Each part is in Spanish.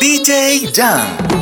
DJ Jam.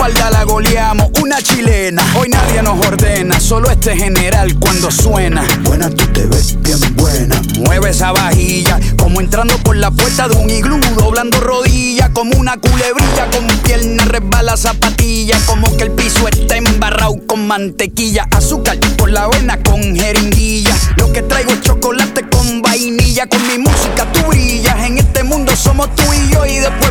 espalda la goleamos, una chilena. Hoy nadie nos ordena, solo este general cuando suena. Buena, tú te ves bien buena. Mueve esa vajilla, como entrando por la puerta de un iglú, doblando rodillas, como una culebrilla, con pierna resbala zapatilla, como que el piso está embarrado con mantequilla, azúcar por la vena con jeringuilla. Lo que traigo es chocolate con vainilla, con mi música tú brillas. En este mundo somos tú y yo, y después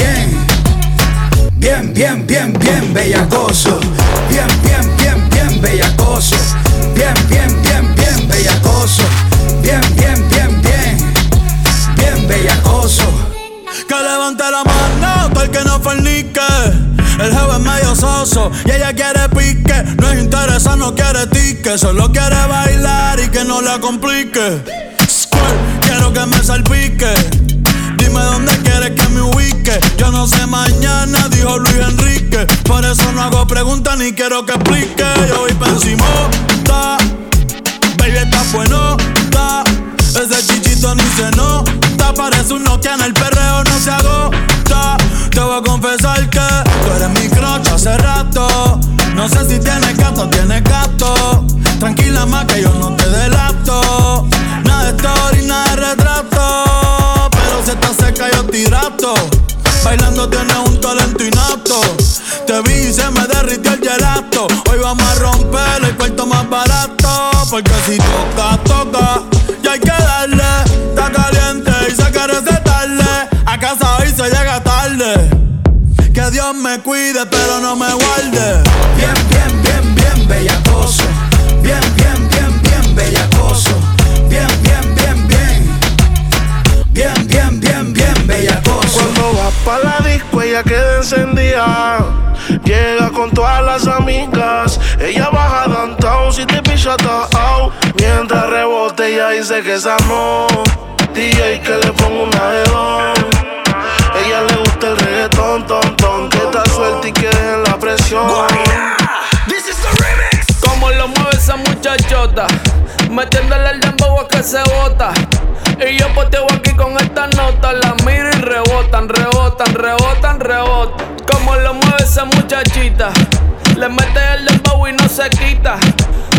bien, bien, bien, bien bellacoso. Bien, bien, bien, bien bellacoso. Bien, bien, bien, bien bellacoso. Bien, bien, bien, bien, bien bellacoso. Que levante la mano, todo el que no fornique. El jefe es medio soso y ella quiere pique. No es interesa, no quiere tique. Solo quiere bailar y que no la complique. quiero que me salpique Dime dónde quieres que me ubique. Yo no sé mañana, dijo Luis Enrique. Por eso no hago preguntas ni quiero que explique. Yo voy pa' encima, Baby, está bueno, está. Ese chichito ni se nota. Parece un Nokia en el perreo, no se agota. Te voy a confesar que tú eres mi crocha hace rato. No sé si tienes gato o tienes gato. Tranquila más que yo no te delato. Nada de story, nada de Bailando tiene un talento innato. Te vi y se me derritió el gelato. Hoy vamos a romper el cuarto más barato. Porque si toca, toca. Y hay que darle. Está caliente y se quiere tarde. A casa hoy se llega tarde. Que Dios me cuide, pero no me guarde. Bien, bien, bien, bien, bellacoso. Ella queda encendida. Llega con todas las amigas. Ella baja downtown si te picha out. Mientras rebote, ella dice que esa no. DJ que le pongo una de Ella le gusta el reggaetón, ton, ton. Que está suelta y que en la presión. This is the remix. Como lo mueve esa muchachota. Metiéndole el que se bota. Y yo poteo aquí con esta nota. La miro y rebotan, rebotan, rebotan, rebotan. Como lo mueve esa muchachita. Le mete el dembow y no se quita.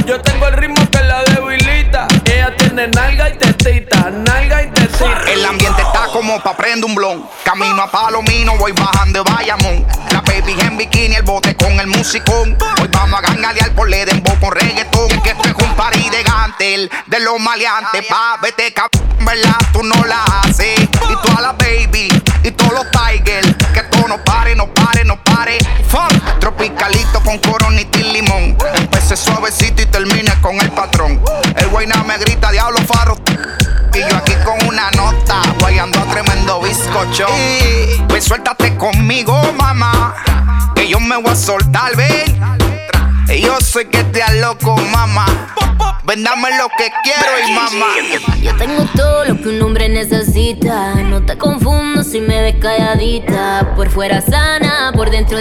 Yo tengo el ritmo que la debilita. Ella tiene nalga y tetita, nalga y tetita. El ambiente está como pa' prender un blon. Camino a Palomino, voy bajando de Bayamón. La baby en bikini, el bote con el musicón. Hoy vamos a gangalear por Ledembo con reggaetón. Que esto es un party de gantel, de los maleantes. Pa' vete cabrón, ¿verdad? Tú no la haces. Y toda la baby, y todos los tigers. Que esto no pare, no pare, no pare. Funk, tropicalito con coronita y limón. Empecé suavecito y termine con el patrón. El guayna me grita, diablo faro. Y yo aquí con una nota, guayando a tremendo bizcocho. Pues suéltate conmigo, mamá. Que yo me voy a soltar, ven. Yo sé que te loco, mamá. Vendame lo que quiero y mamá. Yo tengo todo lo que un hombre necesita. No te confundo si me ves calladita. Por fuera sana, por dentro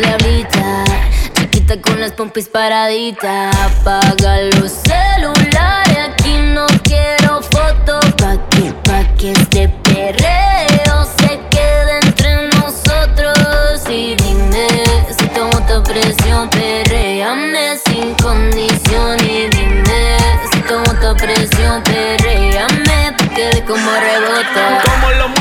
con las pompis paraditas. Apaga los celulares, aquí no quiero fotos. Pa' que, pa' que este perreo se quede entre nosotros. Y dime si tomo tu presión, perreame sin condición. Y dime si tomo tu presión, perreame rebota. Como lo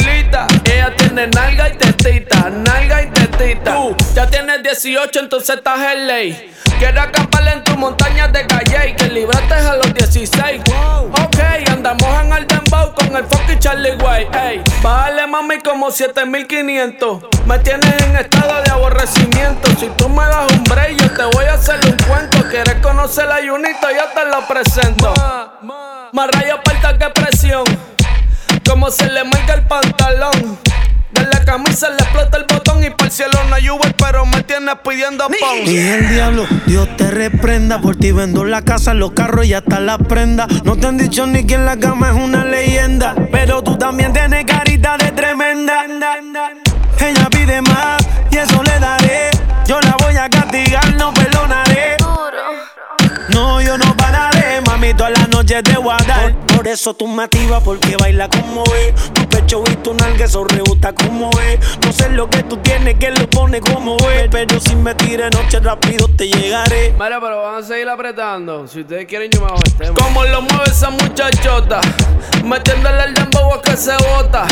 Ella tiene nalga y tetita, nalga y tetita. Tú ya tienes 18, entonces estás en ley. Quiero acampar en tu montaña de calle y que libraste a los 16. Ok, andamos en el dembow con el fucking Charlie Way. Ey, bájale mami como 7500. Me tienes en estado de aborrecimiento. Si tú me das un break, yo te voy a hacer un cuento. Quieres conocer la Junito, yo te lo presento. Más rayo falta que presión. Como se le marca el pantalón. De la camisa le explota el botón y por el cielo no hay Uber, pero me tienes pidiendo pon. Y el diablo, Dios te reprenda. Por ti vendo la casa, los carros y hasta la prenda. No te han dicho ni que en la cama es una leyenda. Pero tú también tienes carita de tremenda. Ella pide más y eso le daré. Yo la voy a castigar, no perdonaré. No, yo no pararé, mami, toda la noche te voy a dar. Por, por eso tú me activas, porque baila como es. Tu pecho y tu nalga, eso rebota como es. No sé lo que tú tienes, que lo pone como es. Pero si me tires noche rápido te llegaré. Mira, pero van a seguir apretando. Si ustedes quieren, yo me hago el tema. Como lo mueve esa muchachota, metiéndole el dembow a que se bota.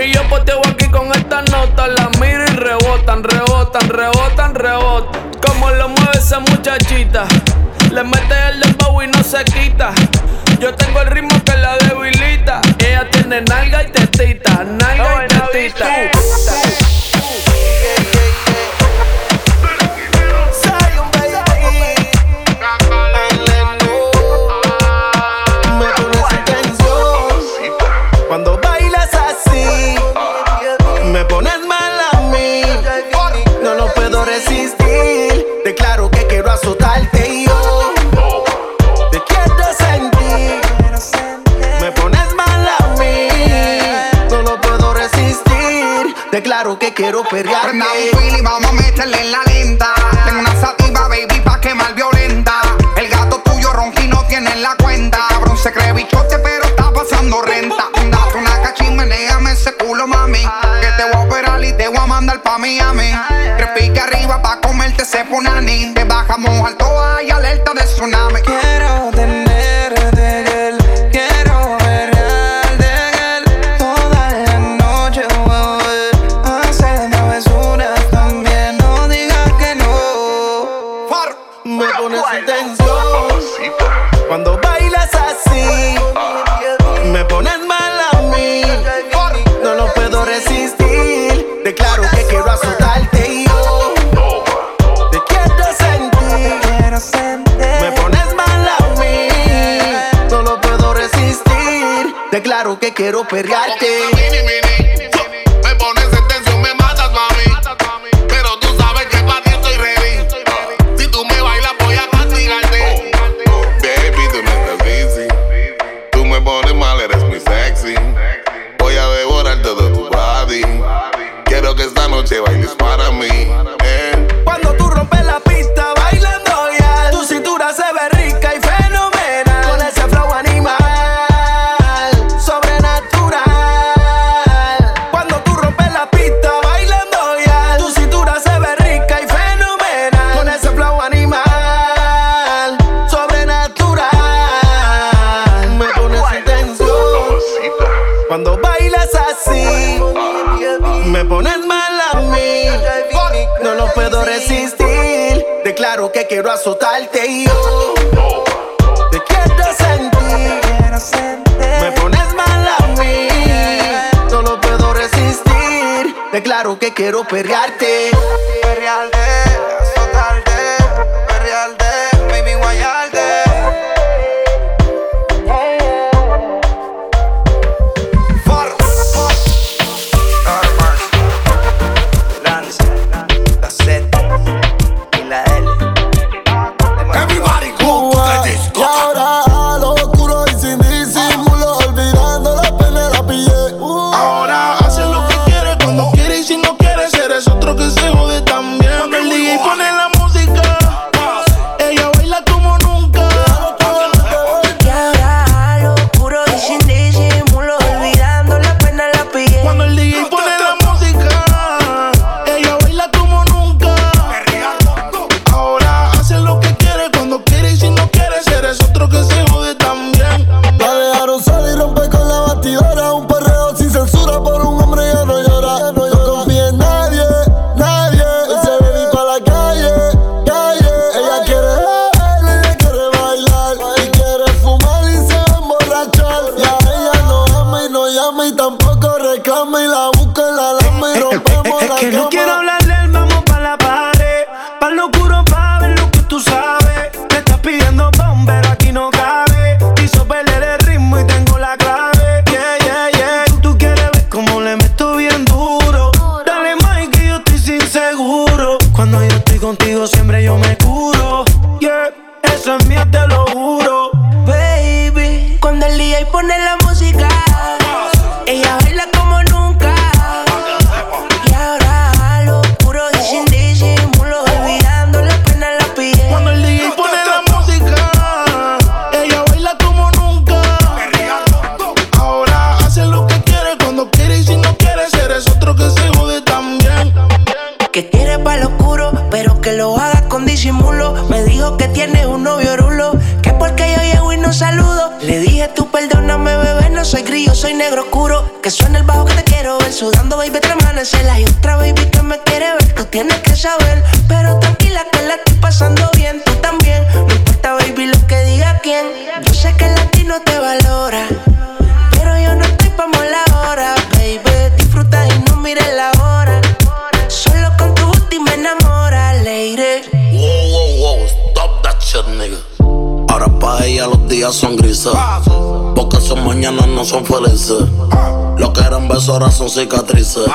Y yo poteo aquí con esta nota, la miro y rebotan, rebotan, rebotan, rebotan. Como lo mueve esa muchachita, le mete el dembow y no se quita. Yo tengo el ritmo que la debilita. Ella tiene nalga y tetita, nalga y tetita. Quiero. Que quiero perrearte. y tampoco reclama y la horas son cicatrices.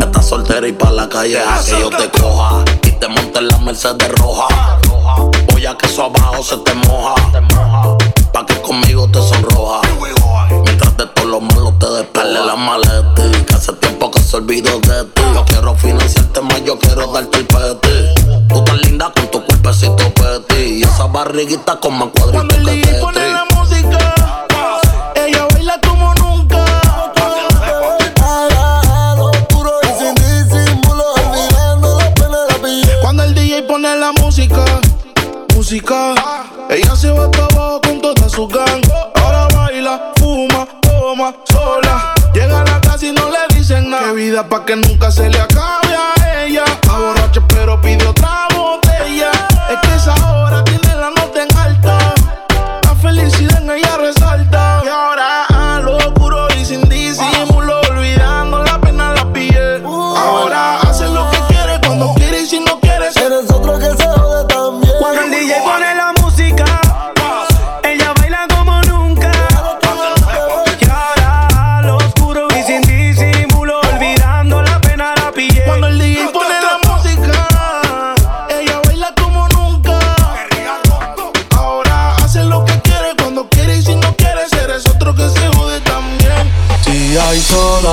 Estás soltera y pa' la calle que yo te coja. Y te monte en la Mercedes roja. Voy a que eso abajo se te moja. Pa' que conmigo te sonroja. Mientras de todo los malos te despele la maleta. Que hace tiempo que se olvidó de ti. Yo quiero financiarte más, yo quiero darte el peti. Tú tan linda con tu cuerpecito peti. Y esa barriguita con más cuadritos que te su gang. Ahora baila, fuma, toma, sola. Llega a la casa y no le dicen nada. Que vida pa' que nunca se le acabe a ella. Está borracha, pero pidió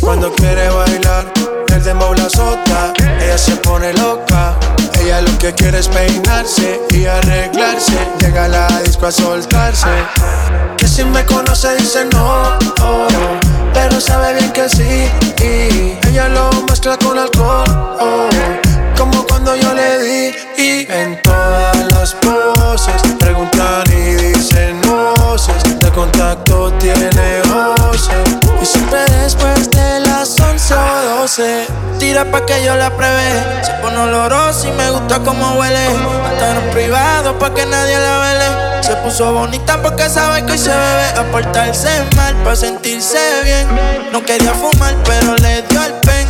Cuando quiere bailar, el dembow la azota. Ella se pone loca. Ella lo que quiere es peinarse y arreglarse. Llega a la disco a soltarse. Que si me conoce dice no, oh, pero sabe bien que sí. Y ella lo mezcla con alcohol, oh, como cuando yo le di. Y en todas las 12. Tira pa' que yo la pruebe. Se pone olorosa y me gusta como huele. Hasta en privado pa' que nadie la vele. Se puso bonita porque sabe que hoy se bebe. A portarse mal pa' sentirse bien. No quería fumar, pero le dio el pen.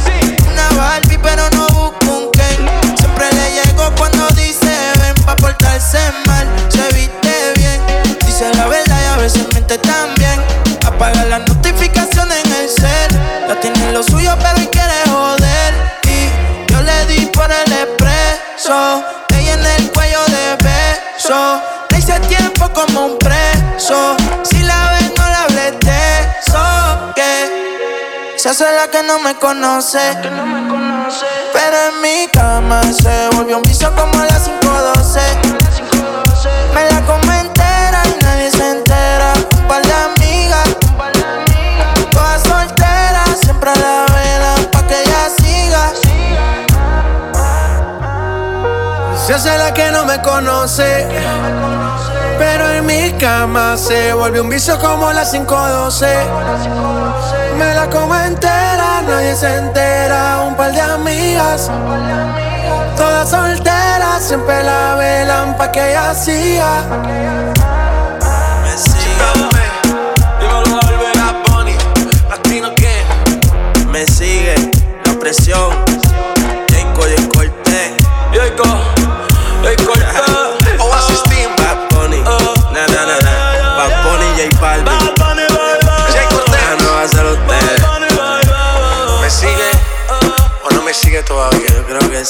Una Barbie, pero no busco un Ken. Siempre le llego cuando dice ven pa' portarse mal. Se viste dice la verdad y a veces miente también. Apaga las notificaciones en el cel. Ya tiene lo suyo, pero hoy quiere joder. Y yo le di por el expreso. Ella en el cuello de beso. Le hice tiempo como un preso. Si la ves, no la hables de eso. Que se hace la que no me conoce. Pero en mi cama se volvió un vicio como a las 5.12. Me la come Se hace la que no me conoce. Pero en mi cama se volvió un vicio como las 5.12. Me la como entera, nadie se entera. Un par de amigas, todas solteras, siempre la velan pa' que ella siga. Me sigue. Dímelo, Albert.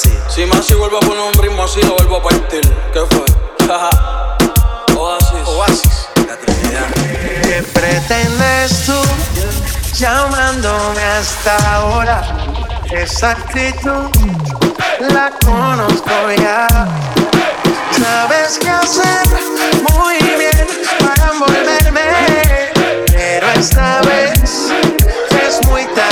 decir. Si más si vuelvo a poner un ritmo así, lo vuelvo a partir. ¿Qué fue? Oasis. Oasis. La Trinidad. ¿Qué pretendes tú llamándome hasta ahora? Esa actitud la conozco ya. Sabes qué hacer muy bien para envolverme, pero esta vez es muy tarde.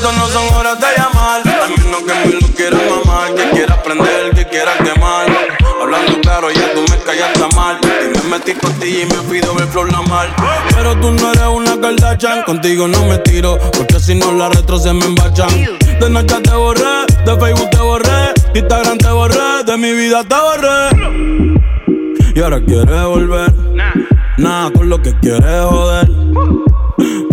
Esto no son horas de llamar. A menos que me lo quieras mamar. Que quiera aprender, que quiera quemar. Hablando claro, ya tú me callaste mal. Y me metí ti y me pido ver flor la mal. Pero tú no eres una Kardashian. Contigo no me tiro. Porque si no la retro se me embachan. De noche te borré, de Facebook te borré. de Instagram te borré, de mi vida te borré. Y ahora quieres volver. Nada con lo que quieres joder.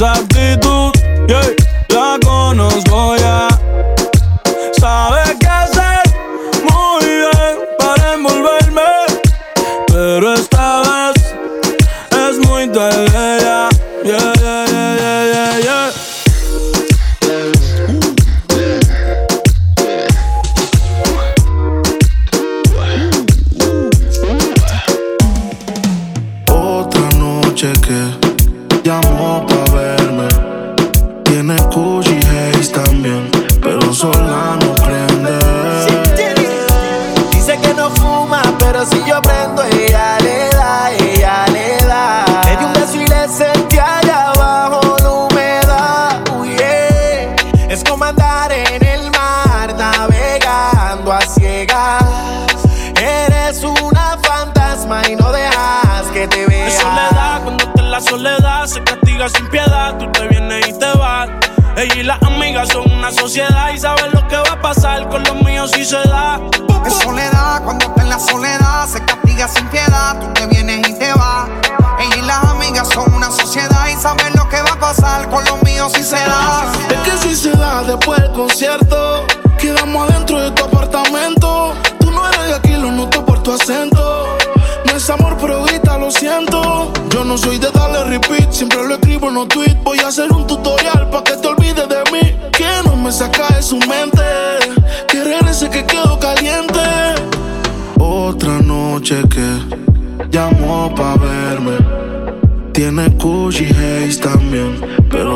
hora? Concierto, quedamos adentro de tu apartamento. Tú no eres de aquí, lo noto por tu acento. No es amor, pero grita, lo siento. Yo no soy de darle repeat, siempre lo escribo en los tweets. Voy a hacer un tutorial para que te olvides de mí. Que no me saca de su mente. Que regrese que quedo caliente. Otra noche que llamó pa' verme. Tiene Gucci Haze también,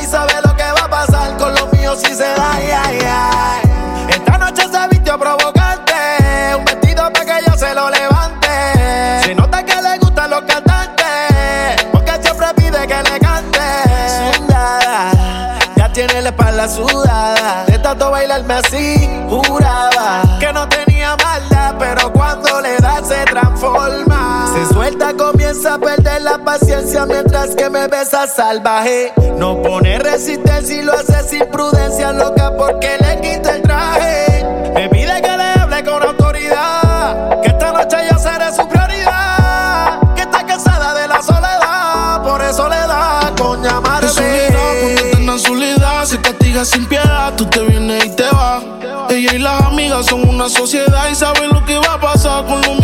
y sabe lo que va a pasar con los míos si se da. Ay, ay. Esta noche se vistió provocante. Un vestido para que ella se lo levante. Se nota que le gustan los cantantes. Porque siempre pide que le cante. Sudada, ya tiene la espalda sudada. De tanto bailarme así, se transforma. Se suelta, comienza a perder la paciencia mientras que me besa salvaje. No pone resistencia y lo hace sin prudencia, loca, porque le quita el traje. Me pide que le hable con autoridad. Se castiga sin piedad, tú te vienes y te vas. Ella y las amigas son una sociedad y saben lo que va a pasar con los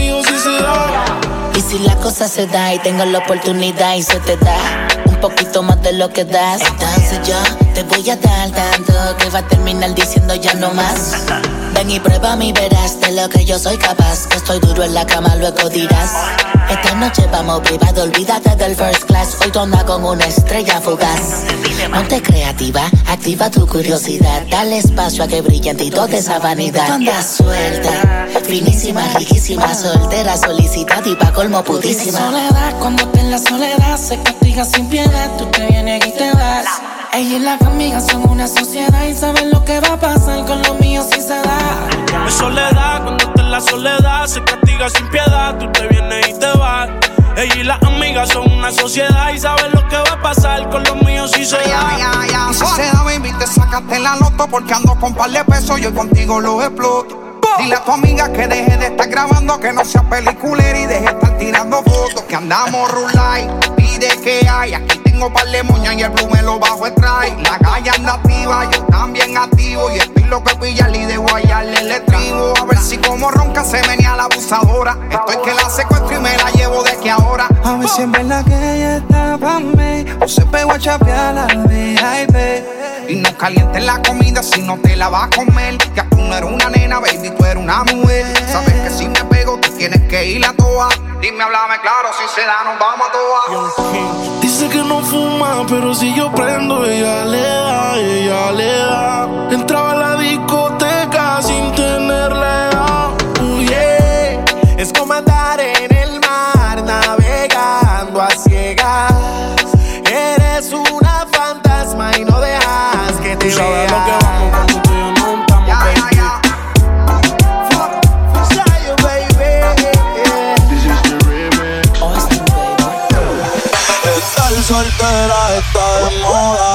si la cosa se da y tengo la oportunidad y se te da un poquito más de lo que das, entonces yo te voy a dar tanto que va a terminar diciendo ya no más. Ven y prueba mi verás de lo que yo soy capaz. Que estoy duro en la cama, luego dirás. Esta noche vamos privado, olvídate del first class. Hoy andas con una estrella fugaz. Ponte creativa, activa tu curiosidad. Dale espacio a que brille en ti toda esa vanidad. Tú andas suelta, finísima, riquísima, soltera, solicitada y putísima. soledad, cuando te en la soledad se castiga sin piedad. Tú te vienes y te vas. Ella y las amigas son una sociedad y saben lo que va a pasar con los míos si se da. Es soledad, cuando estás en la soledad, se castiga sin piedad, tú te vienes y te vas. Ella y las amigas son una sociedad y saben lo que va a pasar con los míos si se da. Y si se da, baby, te sacaste la loto porque ando con par de pesos, yo contigo los exploto. Dile a tu amiga que deje de estar grabando, que no sea peliculera y deje de estar tirando fotos. Que andamos rulay, pide que hay. Aquí tengo par de moñas y el blue me lo bajo el try. La calle anda activa, yo también activo. Y estoy loco de pillarle y de guayarle el estribo. A ver si como ronca se venía la abusadora. Estoy que la secuestro y me la llevo de que ahora. A ver si en verdad que ella está pa' mí O se pegó a chapear la VIP Y no calientes la comida si no te la vas a comer. Ya tú no eres una nena, baby, tú eres una mujer. Sabes que si me pego, tú tienes que ir a toa. Dime, háblame claro, si se da, nos vamos a toa. Dice que no pero si yo prendo, ella le da, ella le da. Entraba a la discoteca sin tenerle edad. Uh, yeah. Es como soltera está de moda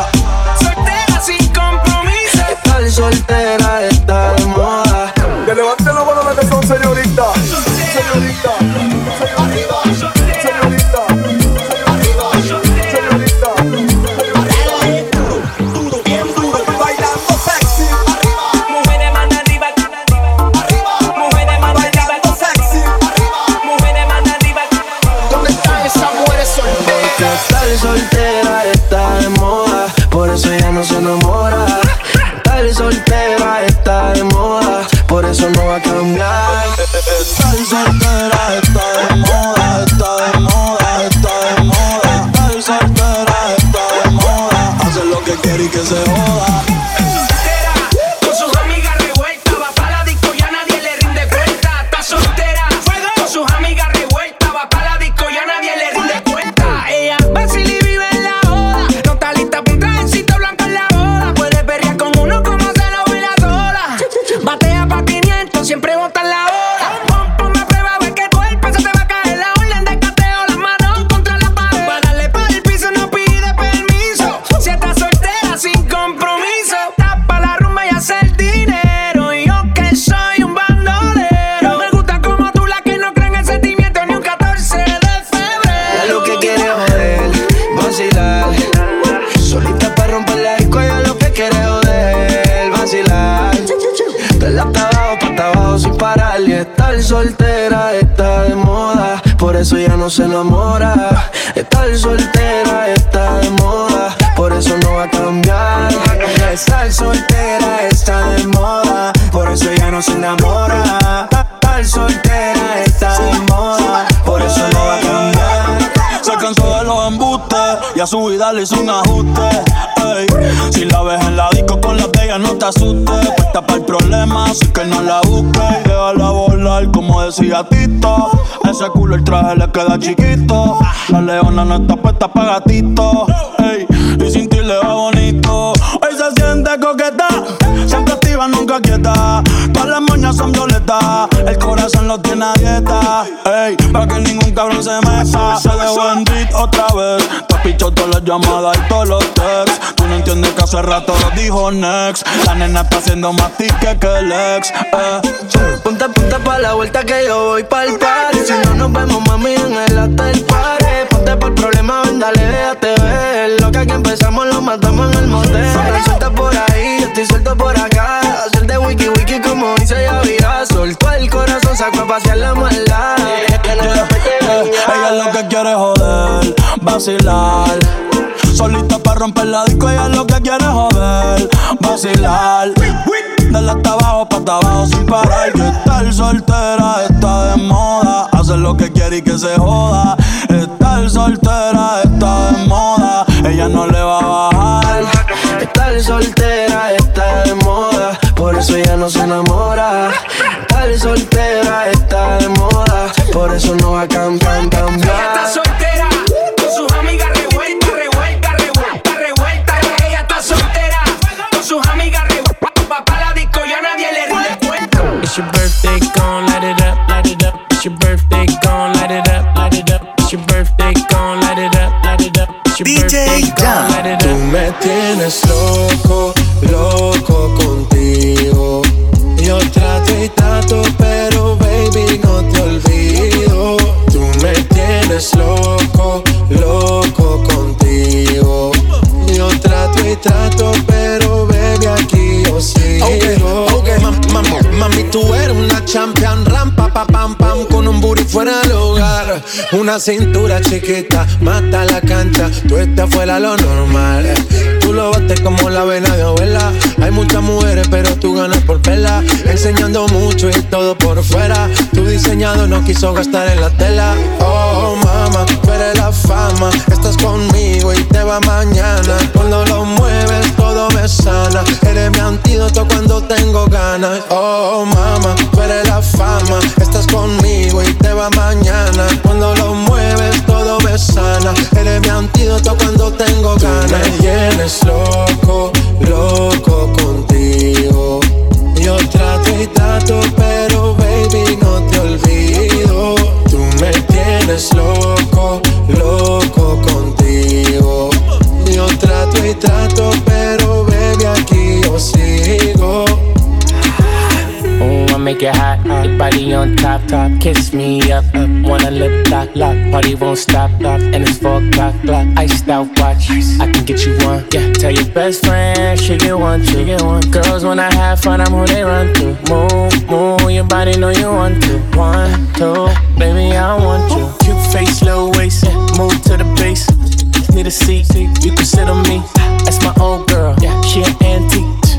soltera está de moda, por eso ella no se enamora. Al soltera está de moda, por eso no va a cambiar. Se cansó de los embustes y a su vida le hizo un ajuste. Si la ves en la disco con la bella no te asustes. Puesta para el problema, así que no la busques. Y déjala volar, como decía Tito. Ese culo el traje le queda chiquito. La leona no está puesta para gatito. Y sin ti le va bonito nunca. Todas las moñas son violetas. El corazón lo tiene a dieta. Ey, para que ningún cabrón se meta. Se dejó en beat otra vez. Te pichó todas las llamadas y todos los texts. Tú no entiendes que hace rato lo dijo Next. La nena está haciendo más tique que el ex. Eh. Punta punta pa' la vuelta que yo voy pa'l party. Si no nos vemos, mami, en el hotel party. Ponte por problema, ven, dale, déjate ver. Lo que aquí empezamos lo matamos en el motel. Suelta por ahí, yo estoy suelto por acá. Wiki wiki como dice Yavira. Soltó el corazón, sacó a pasear la maldad. Ella lo que quiere es joder, vacilar. Solita para romper la disco, ella lo que quiere es joder, vacilar. Dale hasta abajo, pa' hasta abajo sin parar. Que estar soltera está de moda. Hacer lo que quiere y que se joda. Estar soltera está de moda. Ella no le va a bajar. Estar soltera está de moda, por eso ella no se enamora. Estar soltera está de moda, por eso no va a cambiar, Ella está soltera, con sus amigas revuelta, revuelta, revuelta, revuelta. Ella está soltera, con sus amigas revuelta. Papá la disco ya nadie le rinde cuenta. It's your birthday, gon' light it up, light it up. It's your birthday, gon' light it up, light it up. It's your birthday, gon' light it up, light it up. It's your birthday, gon' light it Tú me tienes loco trato pero baby aquí yo sigo. Mam- mam- Mami, tú eres una champion, rampa, pa, pam, pam, con un booty fuera del hogar. Una cintura chiquita, mata la cancha, tú estás fuera lo normal. Tú lo bates como la vena de abuela. Hay muchas mujeres, pero tú ganas por vela. Enseñando mucho y todo por fuera. Tu diseñado no quiso gastar en la tela. Oh, mama, tú eres la fama. Estás conmigo y te va mañana. Cuando lo me sana. Eres mi antídoto cuando tengo ganas. Oh, mama, tú eres la fama. Estás conmigo y te va mañana. Cuando lo mueves, todo me sana. Eres mi antídoto cuando tengo ganas. me tienes loco, loco contigo. Yo trato y trato, pero baby, no te olvido. Tú me tienes loco, loco contigo. Yo trato y trato, pero Ooh, I make it hot, your body on top, top. Kiss me up, up. Wanna lip lock, lock. Party won't stop, stop. And it's four o'clock, clock. Iced out watch, I can get you one. Yeah, tell your best friend she get one, she get one. Girls when I have fun, I'm who they run to. Move, move, your body know you want to. One, two, baby I want you. Cute face, low waist, yeah. move to the base. Need a seat, you can sit on me. That's my old girl, yeah. She an antique.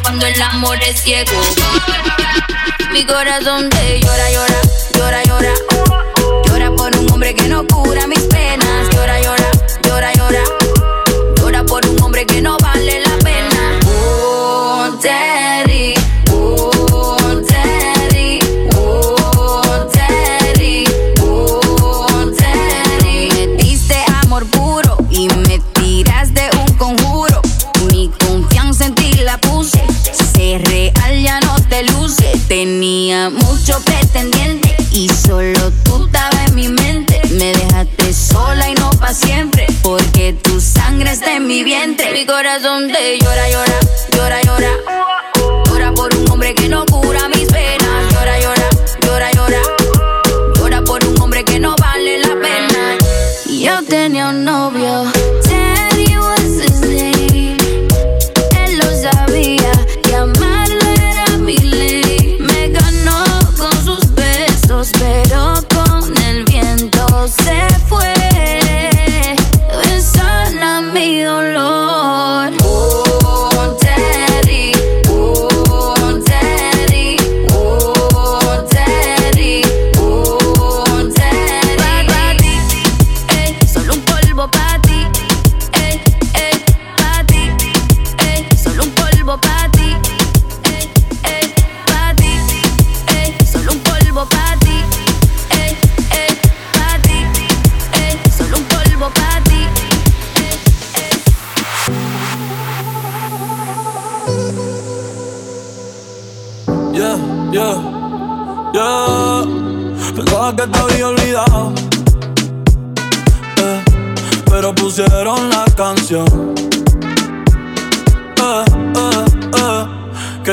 cuando el amor es ciego. Mi corazón te llora, llora, llora, llora, llora por un hombre que no cura mis penas. Llora, llora, llora, llora. Llora por un hombre que no vale la pena. Oh,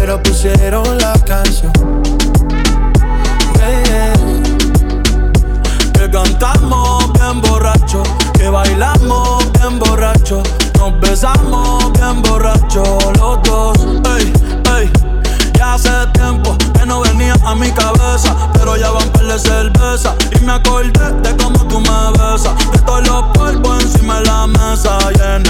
pero pusieron la canción. Que cantamos bien borracho, que bailamos bien borracho, nos besamos bien borracho los dos. Ey, ey, ya hace tiempo que no venía a mi cabeza, pero ya van par de cerveza y me acordé de cómo tú me besas, de todos los polvos encima de la mesa carro,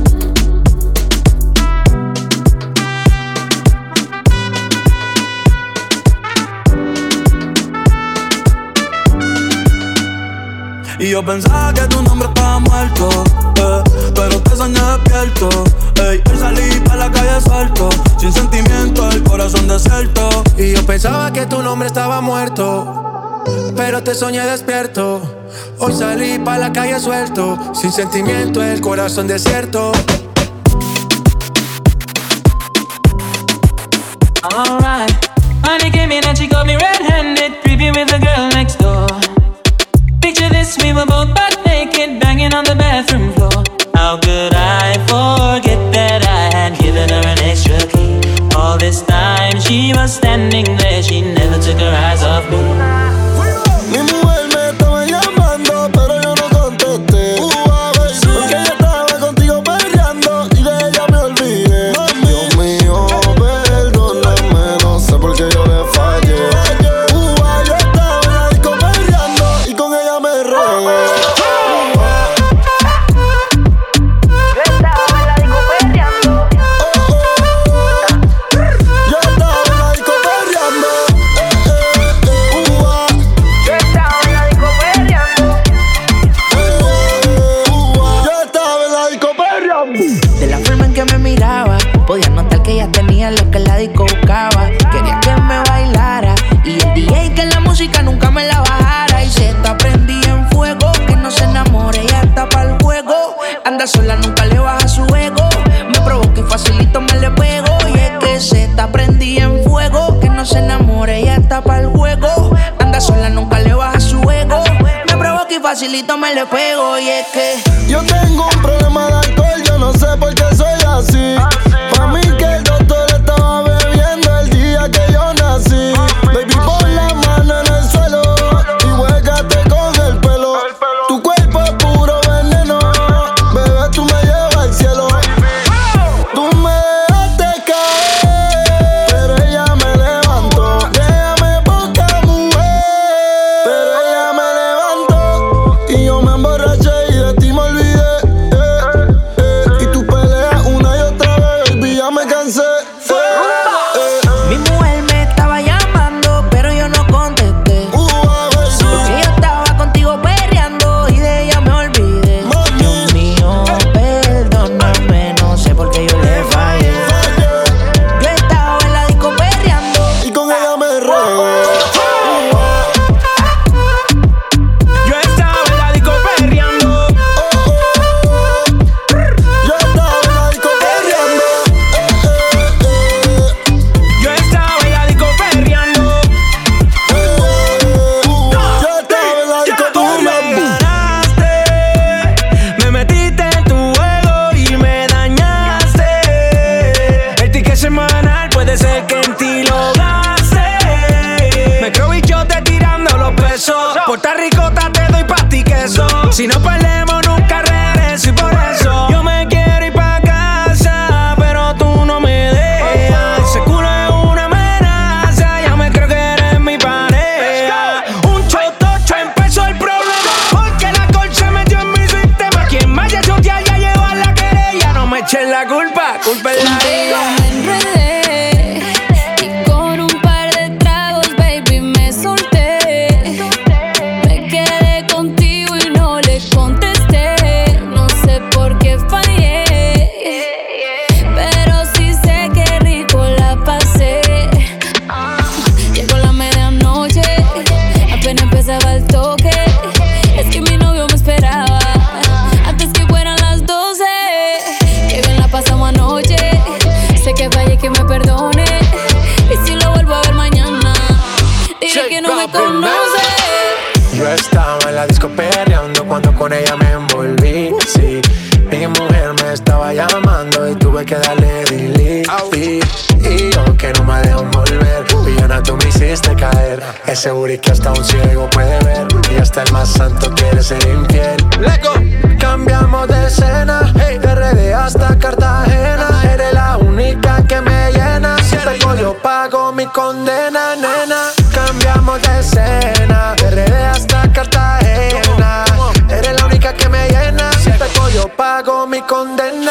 Y yo pensaba que tu nombre estaba muerto, eh, pero te soñé despierto. Ey, eh. salí para la calle suelto, sin sentimiento, el corazón desierto. Y yo pensaba que tu nombre estaba muerto, pero te soñé despierto. Hoy salí para la calle suelto, sin sentimiento, el corazón desierto. Alright, honey came in and she got me red-handed, creepy with the girl next door. Yes, we were both butt naked, banging on the bathroom floor. How could I forget that I had given her an extra key? All this time she was standing there, she never took her eyes off me. que darle Y yo que no me dejo volver Villana, tú me hiciste caer. Es seguro que hasta un ciego puede ver. Y hasta el más santo quiere ser infiel. Lego. Cambiamos de escena. Hey. De RD hasta Cartagena. Eres la única que me llena. Si te yo pago mi condena, nena. Cambiamos de escena. De RD hasta Cartagena. Eres la única que me llena. Si te yo pago mi condena.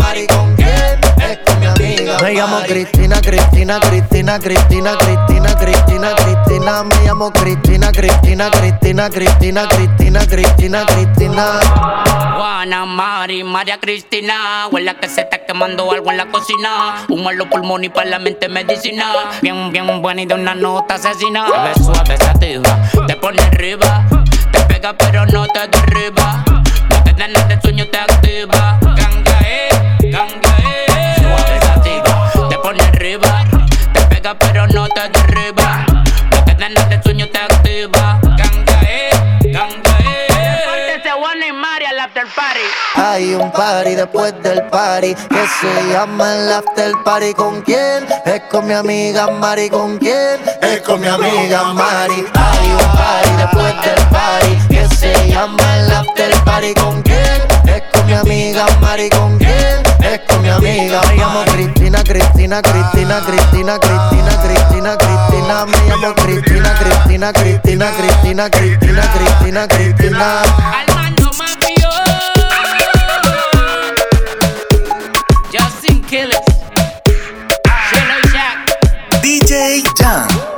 Mari con quién? Es con mi amiga Me llamo Cristina, Cristina, Cristina, Cristina, Cristina, Cristina, Cristina. Me llamo Cristina, Cristina, Cristina, Cristina, Cristina, Cristina, Cristina. Juana, Mari, María Cristina. Huele que se está quemando algo en la cocina. Humo en los pulmones y para la mente medicina. Bien, bien buena y de una nota asesina. Bebé suave, sativa, te pone arriba. Te pega pero no te derriba. No te dan de sueño, te activa. Ganga, eh, ganga, eh. Suave, sativa, te pone arriba. Te pega pero no te derriba. No te dan de sueño, te activa. Ganga, eh, ganga, eh. Ponte Juana y Mari al after party. Hay un party después del party que se llama el after party con quién? Es con mi amiga Mari con quién? Es con mi amiga Mari. Hay un party después del party que se llama el after party con quién? Es con mi amiga Mari con quién? Es con mi amiga. Me llamo Cristina, Cristina, Cristina, Cristina, Cristina, Cristina, Cristina. Me llamo Cristina, Cristina, Cristina, Cristina, Cristina, Cristina, Cristina. Justin Killers. Shelo Jack. DJ Jan.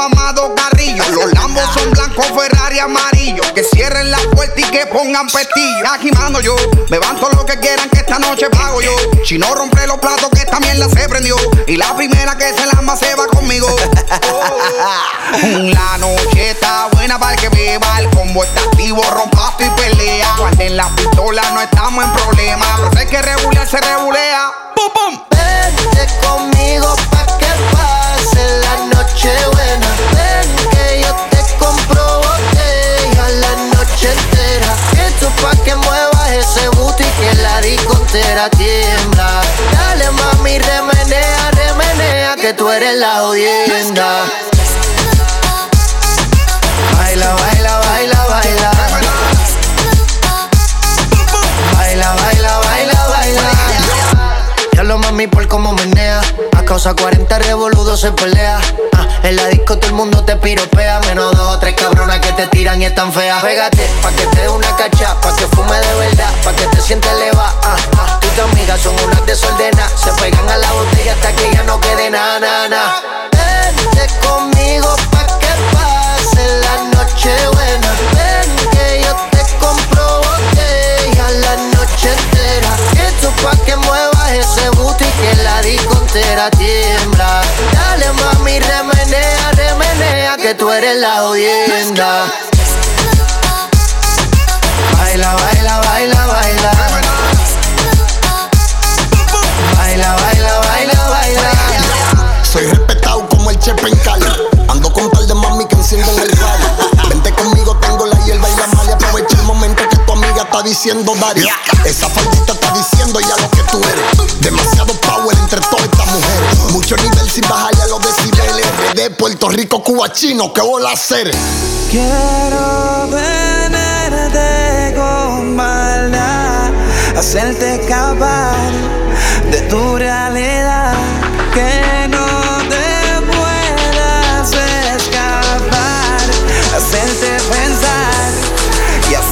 Amado Carrillo. Los lambos son blancos, Ferrari amarillo. Que cierren la puerta y que pongan pestillo. Aquí mando yo, beban todo lo que quieran que esta noche pago yo. Si no rompe los platos que esta mierda se prendió. Y la primera que se la se va conmigo. La noche está buena para el que beba. El combo está activo, rompasto y pelea. Guarden la pistola, no estamos en problema. Pero hay que regular, se regulea. Discontera tiembla. Dale mami, remenea, remenea, que tú eres la jodienda. Baila, baila, baila, baila. Baila, baila, baila, baila. Ya lo mami por cómo menea. A causa 40 revoludos se pelea. En la disco todo el mundo te piropea. Menos dos o tres cabronas que te tiran y están feas. Pégate pa' que te dé una cacha, pa' que fume de verdad, pa' que te sientes eleva. Ah, ah, tú y tu amiga son unas desordenadas. Se pegan a la botella hasta que ya no quede nada, nada, nada. Vente conmigo pa' que pase la noche buena. Ven que yo te compro botella la noche entera. Esto pa' que ese booty que la discontera tiembla. Dale mami, remenea, remenea, que tú eres la jodienda. Baila, baila, baila, baila. Baila, baila, baila, baila. Soy respetado como el Chepe en Cali. Ando con par de mami que encienden el radio. está diciendo Daria. Esa faldita está diciendo ya lo que tú eres. Demasiado power entre todas estas mujeres. Mucho nivel sin bajarle a los decibeles. De Puerto Rico, Cuba, Chino, ¿qué voy a hacer? Quiero venerte con maldad, hacerte escapar de tu realidad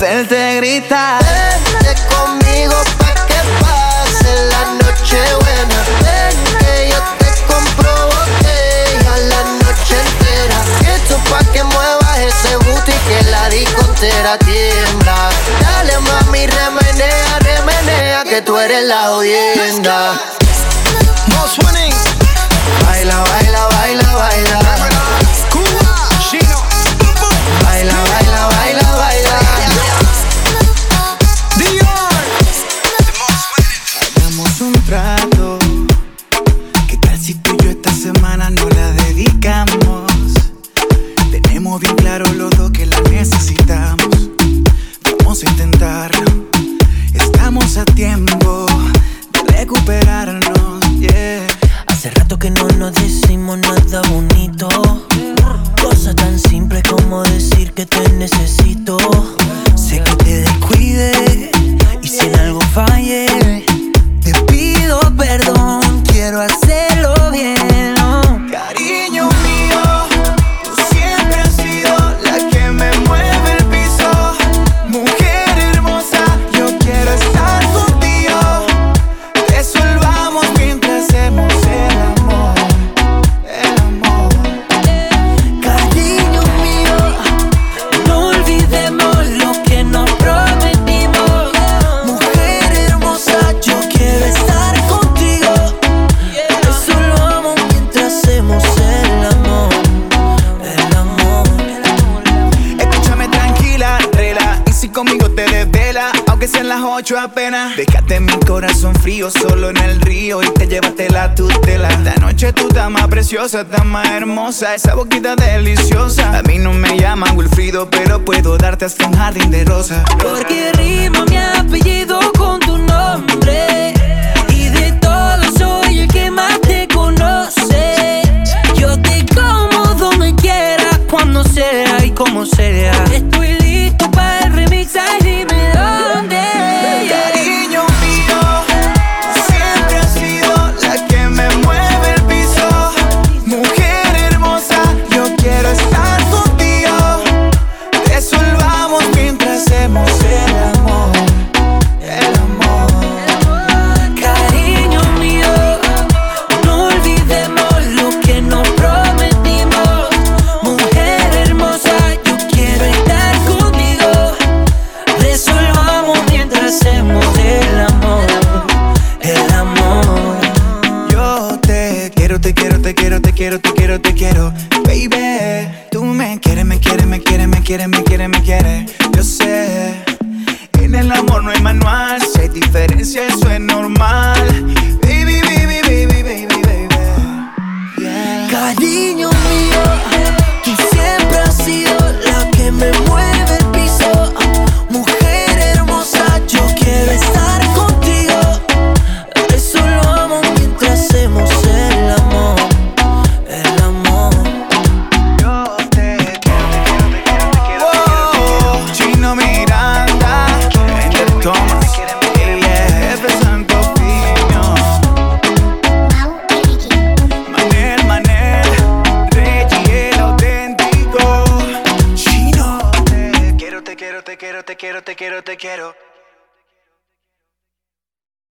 hacerte gritar. Vente conmigo pa' que pase la noche buena. Ven que yo te compro botella la noche entera. Esto pa' que muevas ese booty que la disco entera tiembla. Dale mami, remenea, remenea, que tú eres la jodienda. Most winning. Baila, baila, baila, baila. sucesso.